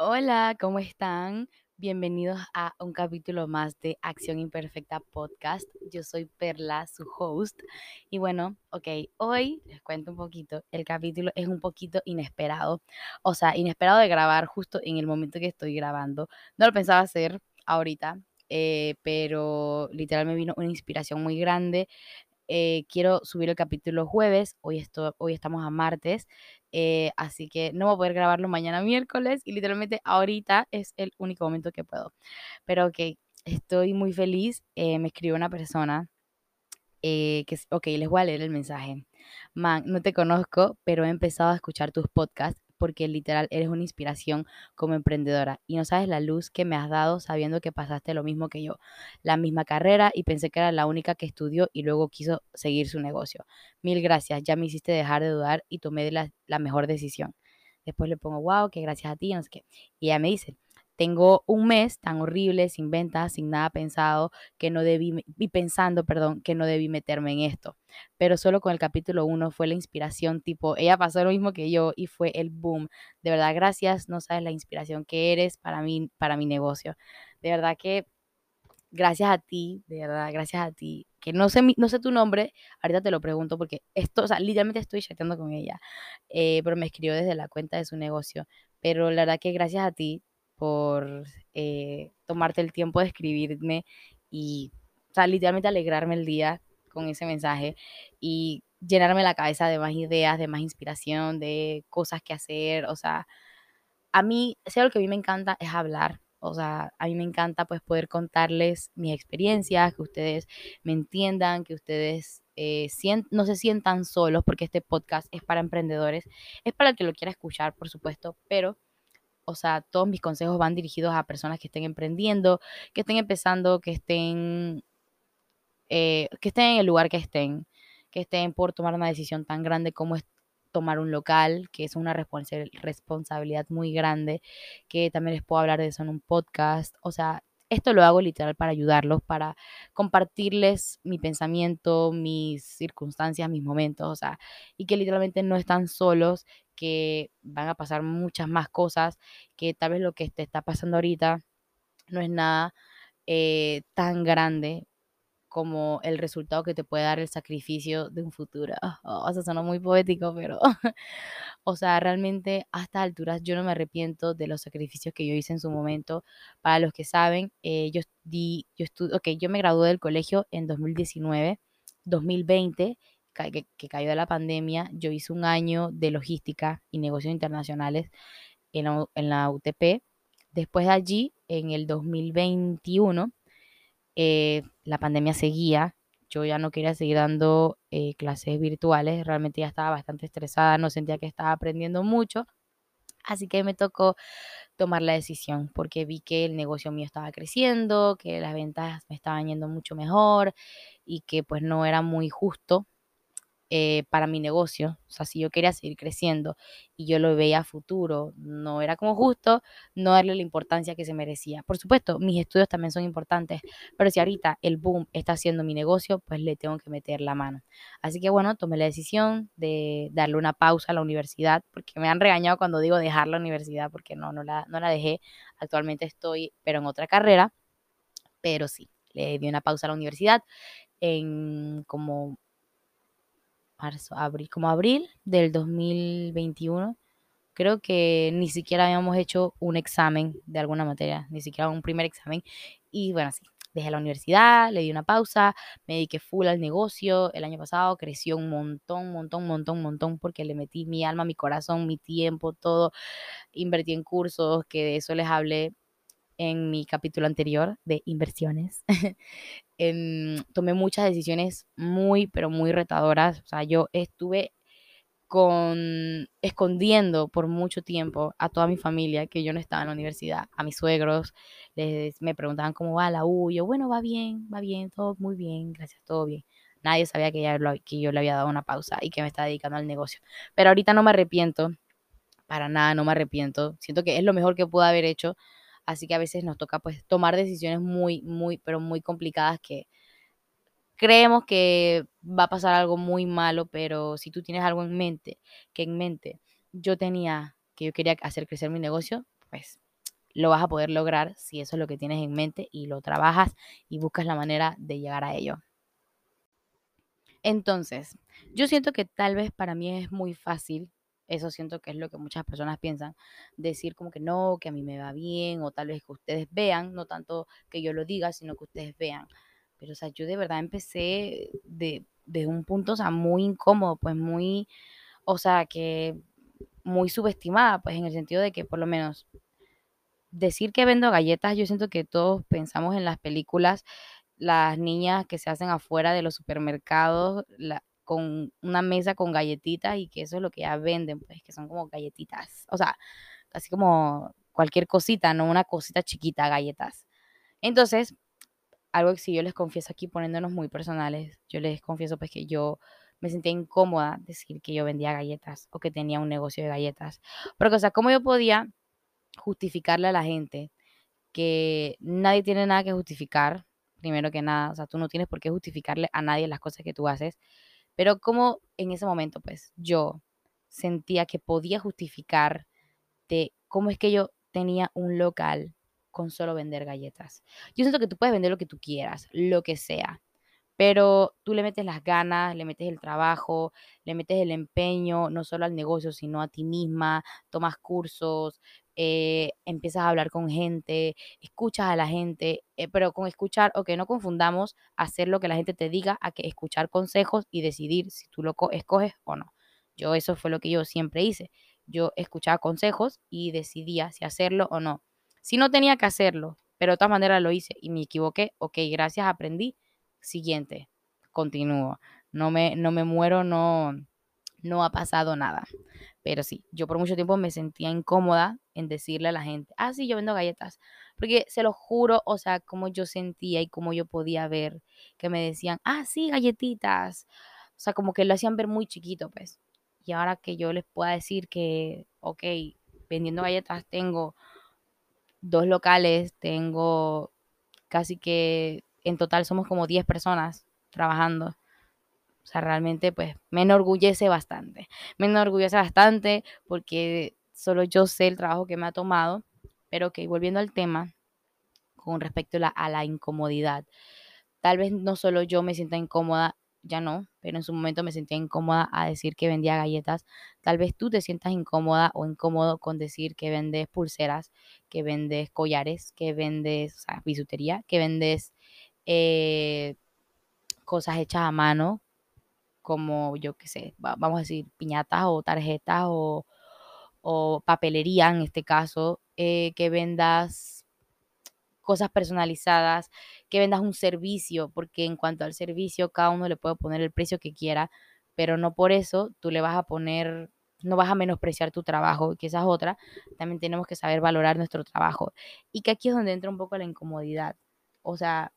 Hola, ¿cómo están? Bienvenidos a un capítulo más de Acción Imperfecta Podcast. Yo soy Perla, su host. Y bueno, ok, hoy les cuento un poquito. El capítulo es un poquito inesperado. O sea, inesperado de grabar justo en el momento que estoy grabando. No lo pensaba hacer ahorita, eh, pero literal me vino una inspiración muy grande. Eh, quiero subir el capítulo jueves, hoy, hoy estamos a martes, eh, así que no voy a poder grabarlo mañana miércoles y literalmente ahorita es el único momento que puedo. Pero ok, estoy muy feliz, eh, me escribió una persona que, ok, les voy a leer el mensaje. Man, no te conozco, pero he empezado a escuchar tus podcasts porque literal eres una inspiración como emprendedora y no sabes la luz que me has dado sabiendo que pasaste lo mismo que yo, la misma carrera y pensé que era la única que estudió y luego quiso seguir su negocio. Mil gracias, ya me hiciste dejar de dudar y tomé la, mejor decisión. Después le pongo, wow, que gracias a ti, no sé qué. Y ella me dice, tengo un mes tan horrible, sin ventas, sin nada pensado, que no debí, y pensando, perdón, que no debí meterme en esto. Pero solo con el capítulo 1 fue la inspiración, tipo, ella pasó lo mismo que yo y fue el boom. De verdad, gracias, no sabes la inspiración que eres para mí, para mi negocio. De verdad que gracias a ti, de verdad, gracias a ti, que no sé, no sé tu nombre, ahorita te lo pregunto porque esto, o sea, literalmente estoy chateando con ella, eh, pero me escribió desde la cuenta de su negocio. Pero la verdad que gracias a ti por eh, tomarte el tiempo de escribirme y, o sea, literalmente alegrarme el día con ese mensaje y llenarme la cabeza de más ideas, de más inspiración, de cosas que hacer, o sea, a mí, sea lo que a mí me encanta es hablar, o sea, a mí me encanta pues poder contarles mis experiencias, que ustedes me entiendan, que ustedes eh, no se sientan solos, porque este podcast es para emprendedores, es para el que lo quiera escuchar, por supuesto, pero o sea, todos mis consejos van dirigidos a personas que estén emprendiendo, que estén empezando, que estén, eh, que estén en el lugar que estén, que estén por tomar una decisión tan grande como es tomar un local, que es una responsabilidad muy grande, que también les puedo hablar de eso en un podcast. O sea, esto lo hago literal para ayudarlos, para compartirles mi pensamiento, mis circunstancias, mis momentos, o sea, y que literalmente no están solos, que van a pasar muchas más cosas, que tal vez lo que te está pasando ahorita no es nada eh, tan grande como el resultado que te puede dar el sacrificio de un futuro. o sea, suena muy poético, pero, o sea, realmente a estas alturas yo no me arrepiento de los sacrificios que yo hice en su momento. Para los que saben, eh, yo di, yo estudié, ok, yo me gradué del colegio en 2019, 2020 que, cayó de la pandemia, yo hice un año de logística y negocios internacionales en la, UTP. Después de allí, en el 2021, eh, la pandemia seguía. Yo ya no quería seguir dando eh, clases virtuales, realmente ya estaba bastante estresada, no sentía que estaba aprendiendo mucho. Así que me tocó tomar la decisión porque vi que el negocio mío estaba creciendo, que las ventas me estaban yendo mucho mejor y que pues no era muy justo eh, para mi negocio. O sea, si yo quería seguir creciendo y yo lo veía a futuro, no era como justo no darle la importancia que se merecía. Por supuesto, mis estudios también son importantes, pero si ahorita el boom está haciendo mi negocio, pues le tengo que meter la mano. Así que bueno, tomé la decisión de darle una pausa a la universidad, porque me han regañado cuando digo dejar la universidad, porque no, no la, no la dejé. Actualmente estoy, pero en otra carrera, pero sí, le di una pausa a la universidad en como marzo, abril, como abril del 2021, creo que ni siquiera habíamos hecho un examen de alguna materia, ni siquiera un primer examen. Y bueno, sí, dejé la universidad, le di una pausa, me dediqué full al negocio. El año pasado creció un montón, montón, montón, montón, porque le metí mi alma, mi corazón, mi tiempo, todo. Invertí en cursos, que de eso les hablé en mi capítulo anterior de inversiones. tomé muchas decisiones muy, pero muy retadoras. O sea, yo estuve con escondiendo por mucho tiempo a toda mi familia que yo no estaba en la universidad, a mis suegros, les me preguntaban cómo va la U, bueno, va bien, va bien, todo muy bien, gracias, todo bien. Nadie sabía que, que yo le había dado una pausa y que me estaba dedicando al negocio. Pero ahorita no me arrepiento, para nada, no me arrepiento. Siento que es lo mejor que pude haber hecho Así que a veces nos toca pues tomar decisiones muy, muy, pero muy complicadas que creemos que va a pasar algo muy malo, pero si tú tienes algo en mente, que en mente yo tenía, que yo quería hacer crecer mi negocio, pues lo vas a poder lograr si eso es lo que tienes en mente y lo trabajas y buscas la manera de llegar a ello. Entonces, yo siento que tal vez para mí es muy fácil, eso siento que es lo que muchas personas piensan, decir como que no, que a mí me va bien, o tal vez que ustedes vean, no tanto que yo lo diga, sino que ustedes vean. Pero, o sea, yo de verdad empecé de, de un punto, o sea, muy incómodo, pues muy, o sea, que muy subestimada, pues en el sentido de que por lo menos decir que vendo galletas, yo siento que todos pensamos en las películas, las niñas que se hacen afuera de los supermercados con una mesa con galletitas y que eso es lo que ya venden, pues que son como galletitas, o sea, así como cualquier cosita, no una cosita chiquita, galletas. Entonces, algo que si yo les confieso aquí poniéndonos muy personales, yo les confieso pues que yo me sentía incómoda decir que yo vendía galletas o que tenía un negocio de galletas. Porque, o sea, ¿cómo yo podía justificarle a la gente que nadie tiene nada que justificar, primero que nada, o sea, tú no tienes por qué justificarle a nadie las cosas que tú haces, pero como en ese momento, pues yo sentía que podía justificar de cómo es que yo tenía un local con solo vender galletas. Yo siento que tú puedes vender lo que tú quieras, lo que sea, pero tú le metes las ganas, le metes el trabajo, le metes el empeño, no solo al negocio, sino a ti misma, tomas cursos, eh, empiezas a hablar con gente, escuchas a la gente, eh, pero con escuchar, o que no confundamos hacer lo que la gente te diga a que escuchar consejos y decidir si tú lo escoges o no. Yo eso fue lo que yo siempre hice. Yo escuchaba consejos y decidía si hacerlo o no. Si no tenía que hacerlo, pero de todas maneras lo hice y me equivoqué, ok, gracias, aprendí siguiente, continúo. No me, no me muero, no, no ha pasado nada. Pero sí, yo por mucho tiempo me sentía incómoda en decirle a la gente, ah, sí, yo vendo galletas. Porque se lo juro, o sea, como yo sentía y cómo yo podía ver que me decían, ah, sí, galletitas. O sea, como que lo hacían ver muy chiquito, pues. Y ahora que yo les pueda decir que, ok, vendiendo galletas tengo dos locales, tengo casi que en total somos como 10 personas trabajando. O sea, realmente pues me enorgullece bastante. Me enorgullece bastante porque solo yo sé el trabajo que me ha tomado. Pero que volviendo al tema, con respecto a la, incomodidad. Tal vez no solo yo me sienta incómoda, ya no, pero en su momento me sentía incómoda a decir que vendía galletas. Tal vez tú te sientas incómoda o incómodo con decir que vendes pulseras, que vendes collares, que vendes o bisutería, que vendes eh, cosas hechas a mano, como yo qué sé, vamos a decir, piñatas o tarjetas o, papelería en este caso, eh, que vendas cosas personalizadas, que vendas un servicio, porque en cuanto al servicio, cada uno le puede poner el precio que quiera, pero no por eso tú le vas a poner, no vas a menospreciar tu trabajo, que esa es otra, también tenemos que saber valorar nuestro trabajo. Y que aquí es donde entra un poco la incomodidad. O sea,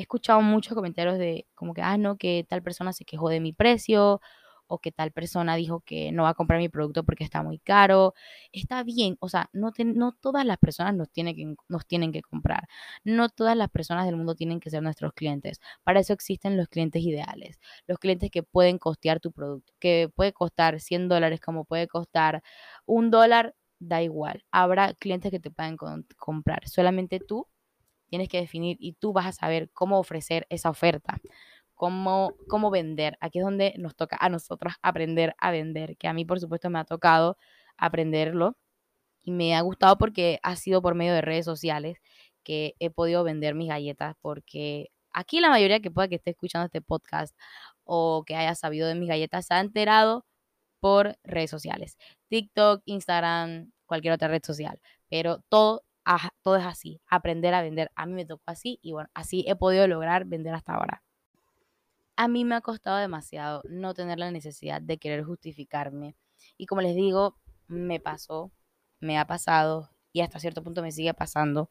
he escuchado muchos comentarios de como que, ah, no, que tal persona se quejó de mi precio o que tal persona dijo que no va a comprar mi producto porque está muy caro. Está bien, o sea, no, no todas las personas nos tienen, que, nos tienen que comprar. No todas las personas del mundo tienen que ser nuestros clientes. Para eso existen los clientes ideales. Los clientes que pueden costear tu producto, que puede costar 100 dólares como puede costar un dólar, da igual. Habrá clientes que te pueden comprar. Solamente tú tienes que definir y tú vas a saber cómo ofrecer esa oferta, cómo, cómo vender. Aquí es donde nos toca a nosotros aprender a vender, que a mí por supuesto me ha tocado aprenderlo y me ha gustado porque ha sido por medio de redes sociales que he podido vender mis galletas porque aquí la mayoría que pueda que esté escuchando este podcast o que haya sabido de mis galletas se ha enterado por redes sociales, TikTok, Instagram, cualquier otra red social, pero todo todo es así, aprender a vender. A mí me tocó así y bueno, así he podido lograr vender hasta ahora. A mí me ha costado demasiado no tener la necesidad de querer justificarme. Y como les digo, me pasó, me ha pasado y hasta cierto punto me sigue pasando.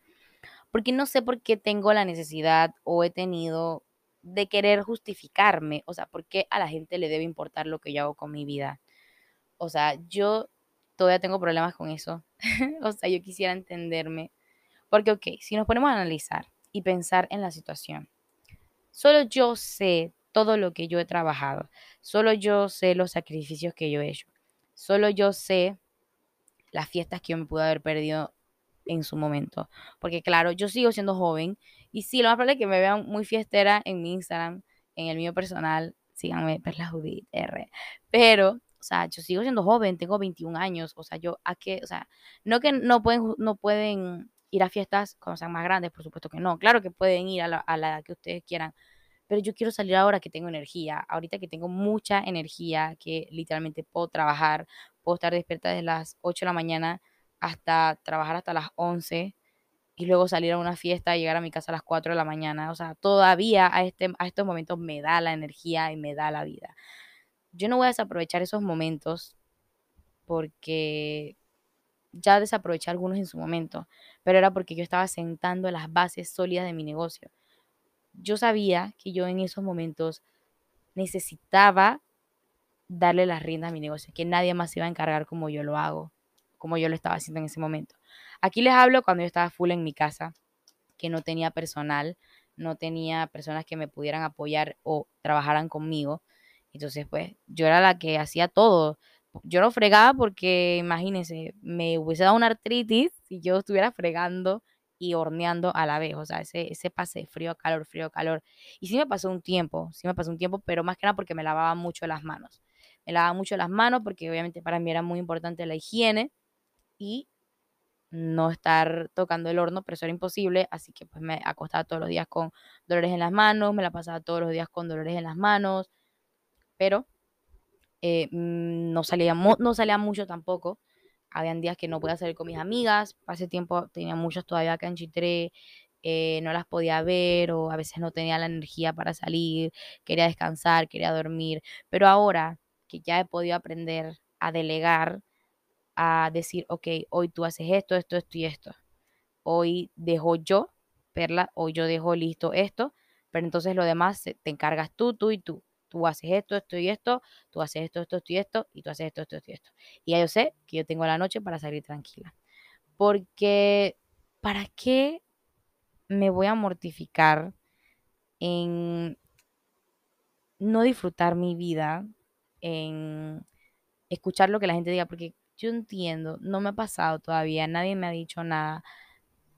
Porque no sé por qué tengo la necesidad o he tenido de querer justificarme. O sea, ¿por qué a la gente le debe importar lo que yo hago con mi vida? O sea, yo todavía tengo problemas con eso. o sea, yo quisiera entenderme. Porque, ok, si nos ponemos a analizar y pensar en la situación, solo yo sé todo lo que yo he trabajado, solo yo sé los sacrificios que yo he hecho, solo yo sé las fiestas que yo me pude haber perdido en su momento. Porque claro, yo sigo siendo joven y sí, lo más probable es que me vean muy fiestera en mi Instagram, en el mío personal, síganme, Perla Judith R. Pero, o sea, yo sigo siendo joven, tengo 21 años, o sea, yo, ¿a qué? O sea, no que no pueden, no pueden ir a fiestas cuando sean más grandes, por supuesto que no. Claro que pueden ir a la, edad que ustedes quieran, pero yo quiero salir ahora que tengo energía, ahorita que tengo mucha energía, que literalmente puedo trabajar, puedo estar despierta desde las 8 de la mañana hasta trabajar hasta las 11 y luego salir a una fiesta y llegar a mi casa a las 4 de la mañana. O sea, todavía a, este, a estos momentos me da la energía y me da la vida. Yo no voy a desaprovechar esos momentos porque ya desaproveché algunos en su momento, pero era porque yo estaba sentando las bases sólidas de mi negocio. Yo sabía que yo en esos momentos necesitaba darle las riendas a mi negocio, que nadie más se iba a encargar como yo lo hago, como yo lo estaba haciendo en ese momento. Aquí les hablo cuando yo estaba full en mi casa, que no tenía personal, no tenía personas que me pudieran apoyar o trabajaran conmigo. Entonces, pues, yo era la que hacía todo yo no fregaba porque, imagínense, me hubiese dado una artritis si yo estuviera fregando y horneando a la vez, o sea, ese, ese pase frío, calor, frío, calor. Y sí me pasó un tiempo, sí me pasó un tiempo, pero más que nada porque me lavaba mucho las manos. Me lavaba mucho las manos porque obviamente para mí era muy importante la higiene y no estar tocando el horno, pero eso era imposible, así que pues me acostaba todos los días con dolores en las manos, me la pasaba todos los días con dolores en las manos, pero eh, mm, no, salía no salía mucho tampoco. Habían días que no podía salir con mis amigas. Hace tiempo tenía muchas todavía acá en Chitré. Eh, no las podía ver o a veces no tenía la energía para salir, quería descansar, quería dormir. Pero ahora que ya he podido aprender a delegar, a decir, ok, hoy tú haces esto, esto, esto y esto. Hoy dejo yo, Perla, hoy yo dejo listo esto, pero entonces lo demás te encargas tú, tú y tú tú haces esto, esto y esto, tú haces esto, esto, esto y esto, y tú haces esto, esto, y esto. Y ya yo sé que yo tengo la noche para salir tranquila. Porque, ¿para qué me voy a mortificar en no disfrutar mi vida, en escuchar lo que la gente diga? Porque yo entiendo, no me ha pasado todavía, nadie me ha dicho nada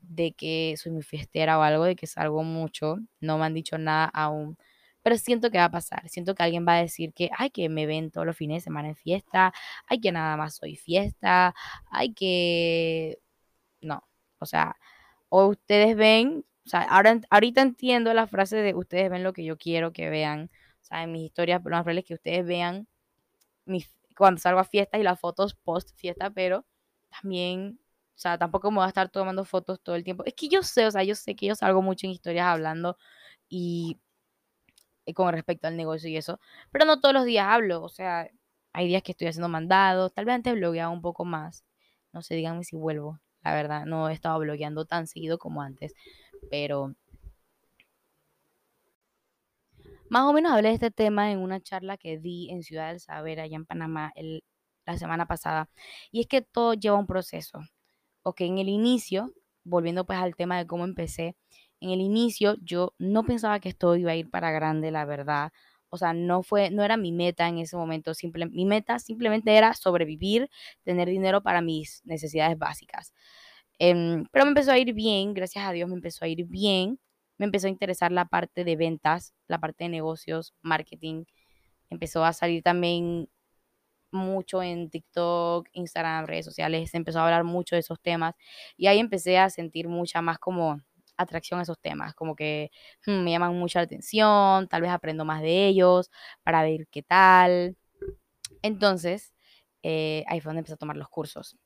de que soy muy fiestera o algo, de que salgo mucho, no me han dicho nada aún pero siento que va a pasar. Siento que alguien va a decir que, ay, que me ven todos los fines de semana en fiesta, ay, que nada más soy fiesta, ay, que... No, o sea, o ustedes ven, o sea, ahora, ahorita entiendo la frase de ustedes ven lo que yo quiero que vean, o sea, en mis historias, pero más probable es que ustedes vean mis, cuando salgo a fiestas y las fotos post fiesta, pero también, o sea, tampoco me voy a estar tomando fotos todo el tiempo. Es que yo sé, o sea, yo sé que yo salgo mucho en historias hablando y con respecto al negocio y eso, pero no todos los días hablo, o sea, hay días que estoy haciendo mandados, tal vez antes blogueaba un poco más, no sé, díganme si vuelvo, la verdad, no he estado blogueando tan seguido como antes, pero más o menos hablé de este tema en una charla que di en Ciudad del Saber, allá en Panamá, la semana pasada, y es que todo lleva un proceso, ok, en el inicio, volviendo pues al tema de cómo empecé, en el inicio yo no pensaba que esto iba a ir para grande, la verdad. O sea, no fue, no era mi meta en ese momento. Simple, mi meta simplemente era sobrevivir, tener dinero para mis necesidades básicas. Em, pero me empezó a ir bien, gracias a Dios me empezó a ir bien. Me empezó a interesar la parte de ventas, la parte de negocios, marketing. Empezó a salir también mucho en TikTok, Instagram, redes sociales. Se empezó a hablar mucho de esos temas. Y ahí empecé a sentir mucha más como atracción a esos temas, como que hmm, me llaman mucho la atención, tal vez aprendo más de ellos para ver qué tal. Entonces, eh, ahí fue donde empecé a tomar los cursos.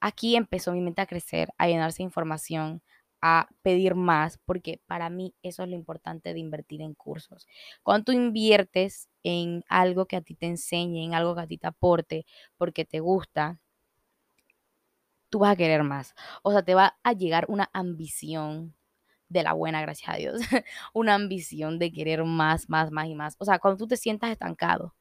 Aquí empezó mi mente a crecer, a llenarse de información, a pedir más, porque para mí eso es lo importante de invertir en cursos. Cuando tú inviertes en algo que a ti te enseñe, en algo que a ti te aporte, porque te gusta, tú vas a querer más. O sea, te va a llegar una ambición de la buena, gracias a Dios. una ambición de querer más, más, más y más. O sea, cuando tú te sientas estancado,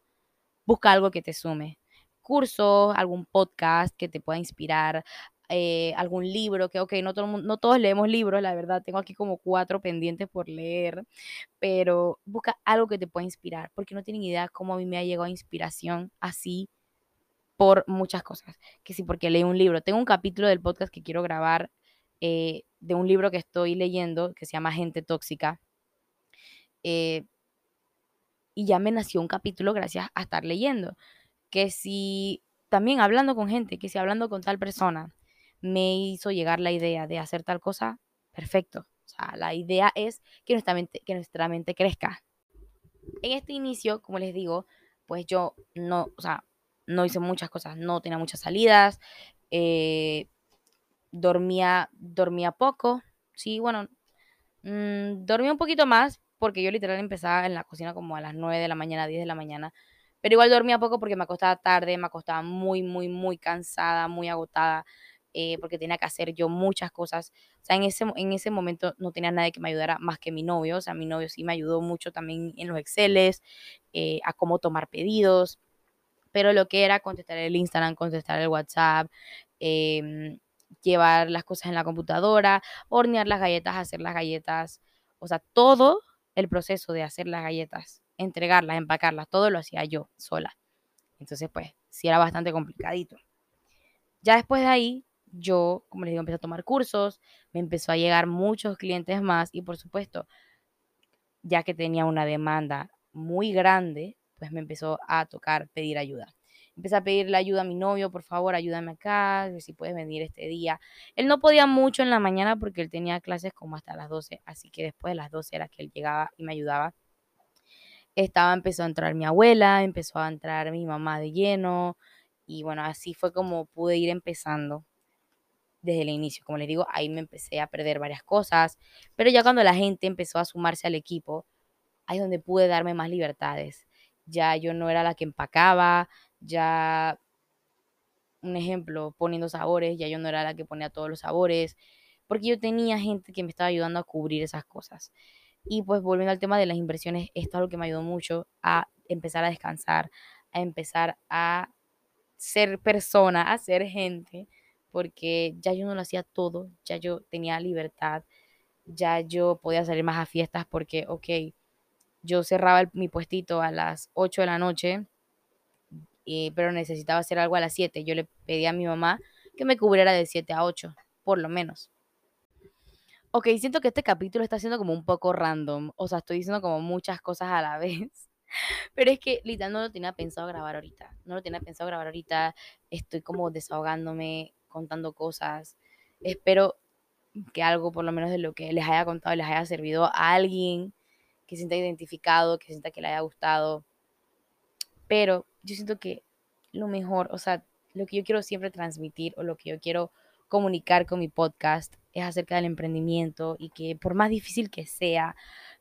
busca algo que te sume. Cursos, algún podcast que te pueda inspirar, eh, algún libro, que ok, no, todo no todos leemos libros, la verdad, tengo aquí como cuatro pendientes por leer, pero busca algo que te pueda inspirar, porque no tienen idea cómo a mí me ha llegado inspiración así por muchas cosas. Que sí, porque leí un libro. Tengo un capítulo del podcast que quiero grabar eh, de un libro que estoy leyendo que se llama Gente Tóxica. Eh, y ya me nació un capítulo gracias a estar leyendo. Que si también hablando con gente, que si hablando con tal persona me hizo llegar la idea de hacer tal cosa, perfecto. O sea, la idea es que nuestra mente, que nuestra mente crezca. En este inicio, como les digo, pues yo no, o sea, no hice muchas cosas, no tenía muchas salidas, eh, dormía, dormía poco, sí, bueno, mmm, dormía un poquito más porque yo literal empezaba en la cocina como a las 9 de la mañana, 10 de la mañana, pero igual dormía poco porque me acostaba tarde, me acostaba muy, muy, muy cansada, muy agotada, eh, porque tenía que hacer yo muchas cosas. O sea, en ese, en ese momento no tenía nadie que me ayudara más que mi novio. O sea, mi novio sí me ayudó mucho también en los Exceles, eh, a cómo tomar pedidos, pero lo que era contestar el Instagram, contestar el WhatsApp, em, llevar las cosas en la computadora, hornear las galletas, hacer las galletas, o sea, todo el proceso de hacer las galletas, entregarlas, empacarlas, todo lo hacía yo sola. Entonces, pues, sí era bastante complicadito. Ya después de ahí, yo, como les digo, empecé a tomar cursos, me empezó a llegar muchos clientes más y por supuesto, ya que tenía una demanda muy grande, pues me empezó a tocar pedir ayuda. Empecé a pedirle ayuda a mi novio, por favor, ayúdame acá, si puedes venir este día. Él no podía mucho en la mañana porque él tenía clases como hasta las 12, así que después de las 12 era que él llegaba y me ayudaba. Estaba, empezó a entrar mi abuela, empezó a entrar mi mamá de lleno, y bueno, así fue como pude ir empezando desde el inicio. Como les digo, ahí me empecé a perder varias cosas, pero ya cuando la gente empezó a sumarse al equipo, ahí es donde pude darme más libertades. Ya yo no era la que empacaba, ya un ejemplo, poniendo sabores, ya yo no era la que ponía todos los sabores, porque yo tenía gente que me estaba ayudando a cubrir esas cosas. Y pues volviendo al tema de las inversiones, esto es lo que me ayudó mucho a empezar a descansar, a empezar a ser persona, a ser gente, porque ya yo no lo hacía todo, ya yo tenía libertad, ya yo podía salir más a fiestas porque, ok, yo cerraba mi puestito a las 8 de la noche, eh, pero necesitaba hacer algo a las 7. Yo le pedí a mi mamá que me cubriera de 7 a 8, por lo menos. Ok, siento que este capítulo está siendo como un poco random, o sea, estoy diciendo como muchas cosas a la vez. Pero es que literal no lo tenía pensado grabar ahorita. No lo tenía pensado grabar ahorita. Estoy como desahogándome, contando cosas. Espero que algo, por lo menos de lo que les haya contado, les haya servido a alguien que sienta identificado, que sienta que le haya gustado. Pero yo siento que lo mejor, o sea, lo que yo quiero siempre transmitir o lo que yo quiero comunicar con mi podcast es acerca del emprendimiento y que por más difícil que sea,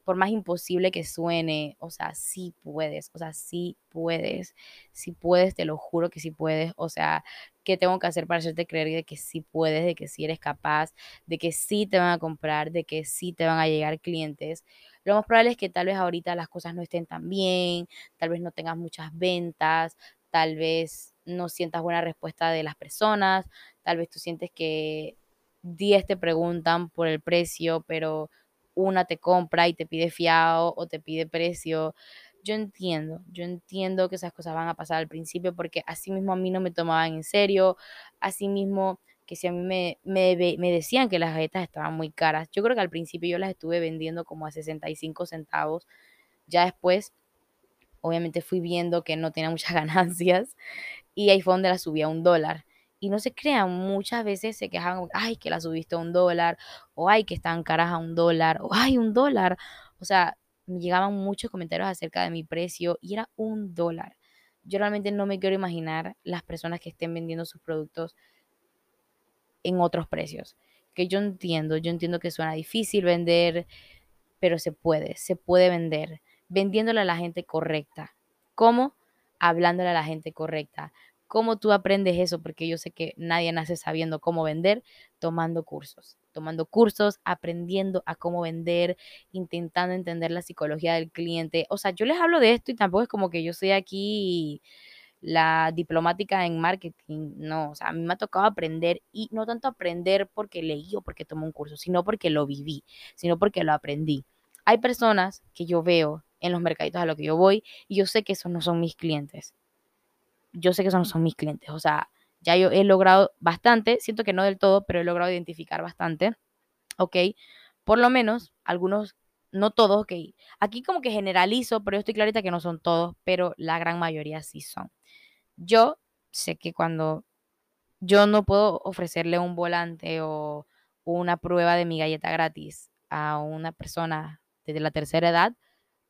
por más imposible que suene, o sea, sí puedes, o sea, sí puedes, sí puedes, te lo juro que sí puedes, o sea, ¿qué tengo que hacer para hacerte creer de que sí puedes, de que sí eres capaz, de que sí te van a comprar, de que sí te van a llegar clientes? Lo más probable es que tal vez ahorita las cosas no estén tan bien, tal vez no tengas muchas ventas, tal vez no sientas buena respuesta de las personas, tal vez tú sientes que 10 te preguntan por el precio, pero una te compra y te pide fiado o te pide precio. Yo entiendo, yo entiendo que esas cosas van a pasar al principio porque así mismo a mí no me tomaban en serio, así mismo que si a mí me, me, me, decían que las galletas estaban muy caras, yo creo que al principio yo las estuve vendiendo como a 65 centavos, ya después obviamente fui viendo que no tenía muchas ganancias y ahí fue donde las subí a un dólar. Y no se crean, muchas veces se quejan, ay, que la subiste a un dólar, o ay, que están caras a un dólar, o ay, un dólar. O sea, me llegaban muchos comentarios acerca de mi precio y era un dólar. Yo realmente no me quiero imaginar las personas que estén vendiendo sus productos en otros precios. Que yo entiendo, yo entiendo que suena difícil vender, pero se puede, se puede vender vendiéndole a la gente correcta. ¿Cómo? Hablándole a la gente correcta, ¿Cómo tú aprendes eso? Porque yo sé que nadie nace sabiendo cómo vender, tomando cursos, tomando cursos, aprendiendo a cómo vender, intentando entender la psicología del cliente. O sea, yo les hablo de esto y tampoco es como que yo soy aquí la diplomática en marketing, no, o sea, a mí me ha tocado aprender y no tanto aprender porque leí o porque tomé un curso, sino porque lo viví, sino porque lo aprendí. Hay personas que yo veo en los mercaditos a los que yo voy y yo sé que esos no son mis clientes yo sé que esos no son mis clientes, o sea, ya yo he logrado bastante, siento que no del todo, pero he logrado identificar bastante, ¿ok? Por lo menos algunos, no todos, ok. Aquí como que generalizo, pero yo estoy clarita que no son todos, pero la gran mayoría sí son. Yo sé que cuando yo no puedo ofrecerle un volante o una prueba de mi galleta gratis a una persona desde la tercera edad,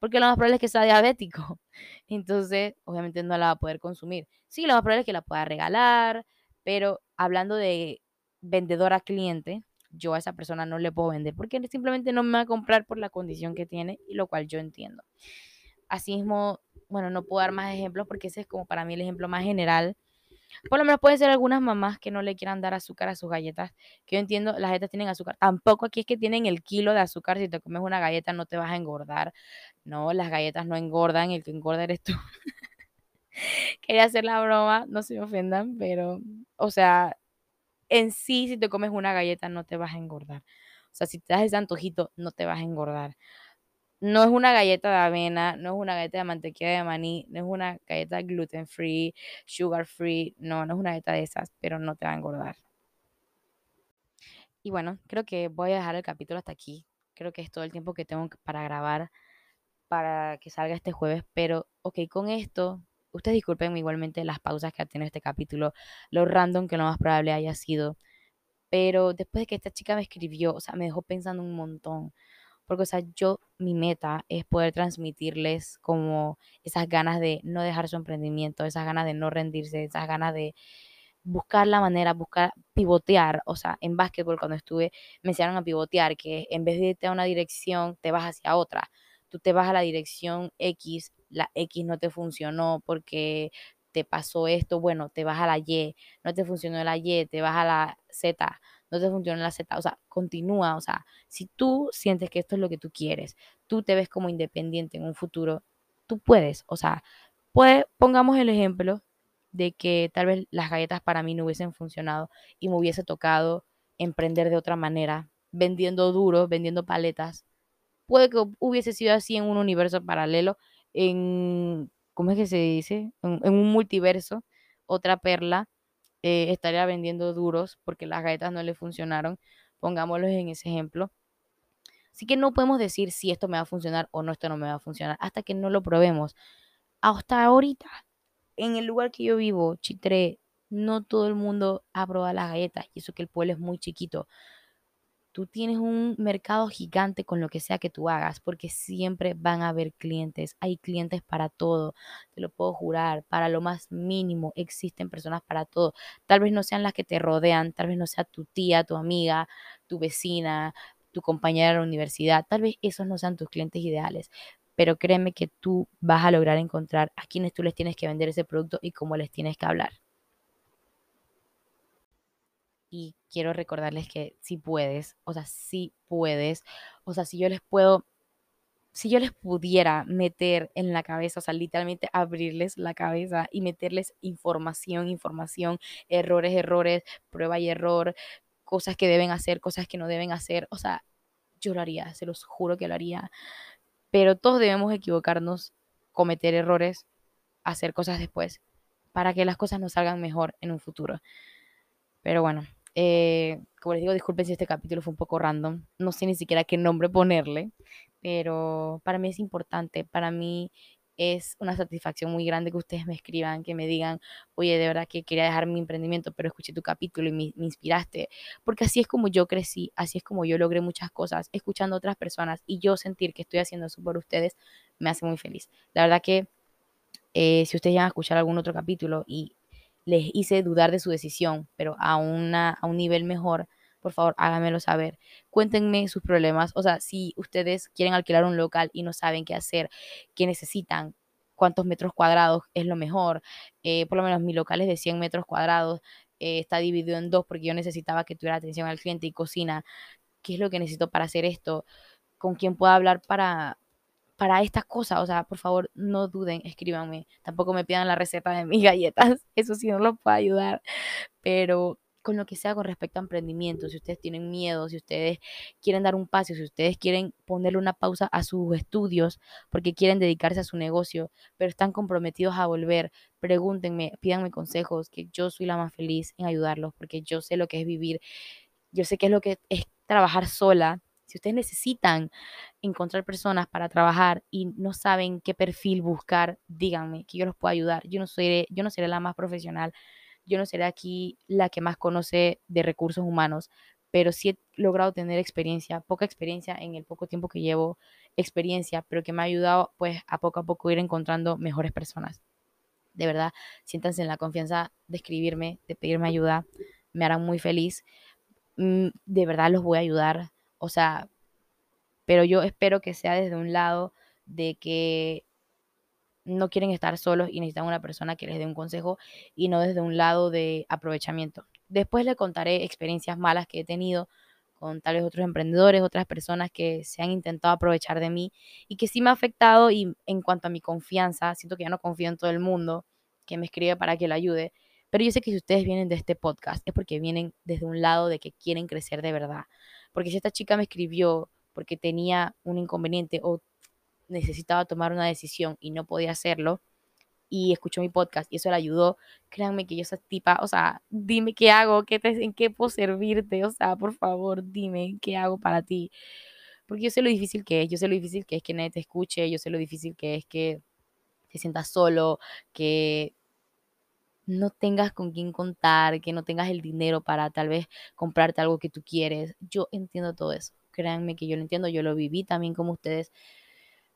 porque lo más probable es que sea diabético. Entonces, obviamente no la va a poder consumir. Sí, lo más probable es que la pueda regalar, pero hablando de vendedor a cliente, yo a esa persona no le puedo vender porque simplemente no me va a comprar por la condición que tiene y lo cual yo entiendo. Asimismo, bueno, no puedo dar más ejemplos porque ese es como para mí el ejemplo más general por lo menos puede ser algunas mamás que no le quieran dar azúcar a sus galletas, que yo entiendo, las galletas tienen azúcar. Tampoco aquí es que tienen el kilo de azúcar, si te comes una galleta no te vas a engordar. No, las galletas no engordan, el que engorda eres tú. Quería hacer la broma, no se me ofendan, pero, o sea, en sí, si te comes una galleta no te vas a engordar. O sea, si te das ese antojito, no te vas a engordar no es una galleta de avena, no es una galleta de mantequilla de maní, no es una galleta gluten free, sugar free, no, no es una galleta de esas, pero no te va a engordar. Y bueno, creo que voy a dejar el capítulo hasta aquí. Creo que es todo el tiempo que tengo para grabar para que salga este jueves, pero ok, con esto, ustedes disculpen igualmente las pausas que ha tenido este capítulo, lo random que lo más probable haya sido, pero después de que esta chica me escribió, o sea, me dejó pensando un montón porque, o sea, yo, mi meta es poder transmitirles como esas ganas de no dejar su emprendimiento, esas ganas de no rendirse, esas ganas de buscar la manera, buscar pivotear, o sea, en básquetbol cuando estuve me enseñaron a pivotear, que en vez de irte a una dirección, te vas hacia otra. Tú te vas a la dirección X, la X no te funcionó porque te pasó esto, bueno, te vas a la Y, no te funcionó la Y, te vas a la Z, no te funciona la Z, o sea, continúa, o sea, si tú sientes que esto es lo que tú quieres, tú te ves como independiente en un futuro, tú puedes, o sea, puede, pongamos el ejemplo de que tal vez las galletas para mí no hubiesen funcionado y me hubiese tocado emprender de otra manera, vendiendo duro, vendiendo paletas. Puede que hubiese sido así en un universo paralelo, en, ¿cómo es que se dice? en un multiverso, otra perla, eh, estaría vendiendo duros porque las galletas no le funcionaron, pongámoslos en ese ejemplo. Así que no podemos decir si esto me va a funcionar o no, esto no me va a funcionar, hasta que no lo probemos. Hasta ahorita, en el lugar que yo vivo, Chitré, no todo el mundo ha probado las galletas y eso que el pueblo es muy chiquito tú tienes un mercado gigante con lo que sea que tú hagas, porque siempre van a haber clientes. Hay clientes para todo, te lo puedo jurar, para lo más mínimo existen personas para todo. Tal vez no sean las que te rodean, tal vez no sea tu tía, tu amiga, tu vecina, tu compañera de la universidad, tal vez esos no sean tus clientes ideales. Pero créeme que tú vas a lograr encontrar a quienes tú les tienes que vender ese producto y cómo les tienes que hablar y quiero recordarles que si puedes, o sea, si puedes, o sea, si yo les puedo, si yo les pudiera meter en la cabeza, o sea, literalmente abrirles la cabeza y meterles información, información, errores, errores, prueba y error, cosas que deben hacer, cosas que no deben hacer, o sea, yo lo haría, se los juro que lo haría, pero todos debemos equivocarnos, cometer errores, hacer cosas después, para que las cosas nos salgan mejor en un futuro. Pero bueno, eh, como les digo, disculpen si este capítulo fue un poco random. No sé ni siquiera qué nombre ponerle, pero para mí es importante. Para mí es una satisfacción muy grande que ustedes me escriban, que me digan, oye, de verdad que quería dejar mi emprendimiento, pero escuché tu capítulo y me, me, inspiraste. Porque así es como yo crecí, así es como yo logré muchas cosas, escuchando a otras personas y yo sentir que estoy haciendo eso por ustedes me hace muy feliz. La verdad que eh, si ustedes llegan a escuchar algún otro capítulo y les hice dudar de su decisión, pero a, una, a un nivel mejor, por favor, háganmelo saber. Cuéntenme sus problemas. O sea, si ustedes quieren alquilar un local y no saben qué hacer, qué necesitan, cuántos metros cuadrados es lo mejor. Eh, por lo menos mi local es de 100 metros cuadrados. Eh, está dividido en dos porque yo necesitaba que tuviera atención al cliente y cocina. ¿Qué es lo que necesito para hacer esto? ¿Con quién puedo hablar para, para estas cosas, o sea, por favor, no duden, escríbanme. Tampoco me pidan la receta de mis galletas, eso sí no los puedo ayudar, pero con lo que sea con respecto a emprendimiento, si ustedes tienen miedo, si ustedes quieren dar un paso, si ustedes quieren ponerle una pausa a sus estudios porque quieren dedicarse a su negocio, pero están comprometidos a volver, pregúntenme, pídanme consejos, que yo soy la más feliz en ayudarlos porque yo sé lo que es vivir, yo sé qué es lo que es trabajar sola. Si ustedes necesitan encontrar personas para trabajar y no saben qué perfil buscar, díganme que yo los puedo ayudar. Yo no soy yo no seré la más profesional, yo no seré aquí la que más conoce de recursos humanos, pero sí he logrado tener experiencia, poca experiencia en el poco tiempo que llevo experiencia, pero que me ha ayudado pues a poco a poco ir encontrando mejores personas. De verdad, siéntanse en la confianza de escribirme, de pedirme ayuda, me harán muy feliz. Mm, de verdad los voy a ayudar, o sea, pero yo espero que sea desde un lado de que no quieren estar solos y necesitan una persona que les dé un consejo y no desde un lado de aprovechamiento. Después les contaré experiencias malas que he tenido con tales otros emprendedores, otras personas que se han intentado aprovechar de mí y que sí me ha afectado y en cuanto a mi confianza, siento que ya no confío en todo el mundo que me escribe para que lo ayude, pero yo sé que si ustedes vienen de este podcast es porque vienen desde un lado de que quieren crecer de verdad. Porque si esta chica me escribió porque tenía un inconveniente o necesitaba tomar una decisión y no podía hacerlo y escuchó mi podcast y eso le ayudó, créanme que yo esa tipa, o sea, dime qué hago, ¿Qué en qué puedo servirte, o sea, por favor, dime qué hago para ti. Porque yo sé lo difícil que es, yo sé lo difícil que es que nadie te escuche, yo sé lo difícil que es que te sientas solo, que no tengas con quién contar, que no tengas el dinero para tal vez comprarte algo que tú quieres. Yo entiendo todo eso. Créanme que yo lo entiendo, yo lo viví también como ustedes.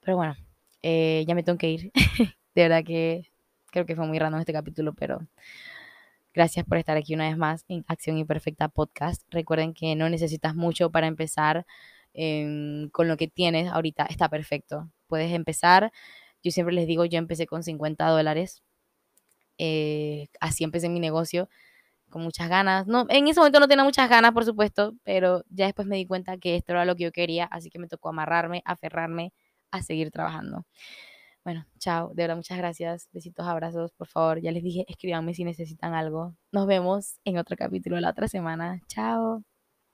Pero bueno, eh, ya me tengo que ir. de verdad que creo que fue muy random este capítulo, pero gracias por estar aquí una vez más en Acción Imperfecta Podcast. Recuerden que no necesitas mucho para empezar. Em, con lo que tienes ahorita está perfecto. Puedes empezar. Yo siempre les digo, yo empecé con 50 dólares. Eh, así empecé mi negocio con muchas ganas. No, en ese momento no tenía muchas ganas, por supuesto, pero ya después me di cuenta que esto era lo que yo quería, así que me tocó amarrarme, aferrarme a seguir trabajando. Bueno, chao, de verdad muchas gracias, besitos, abrazos, por favor, ya les dije, escríbanme si necesitan algo. Nos vemos en otro capítulo la otra semana. Chao.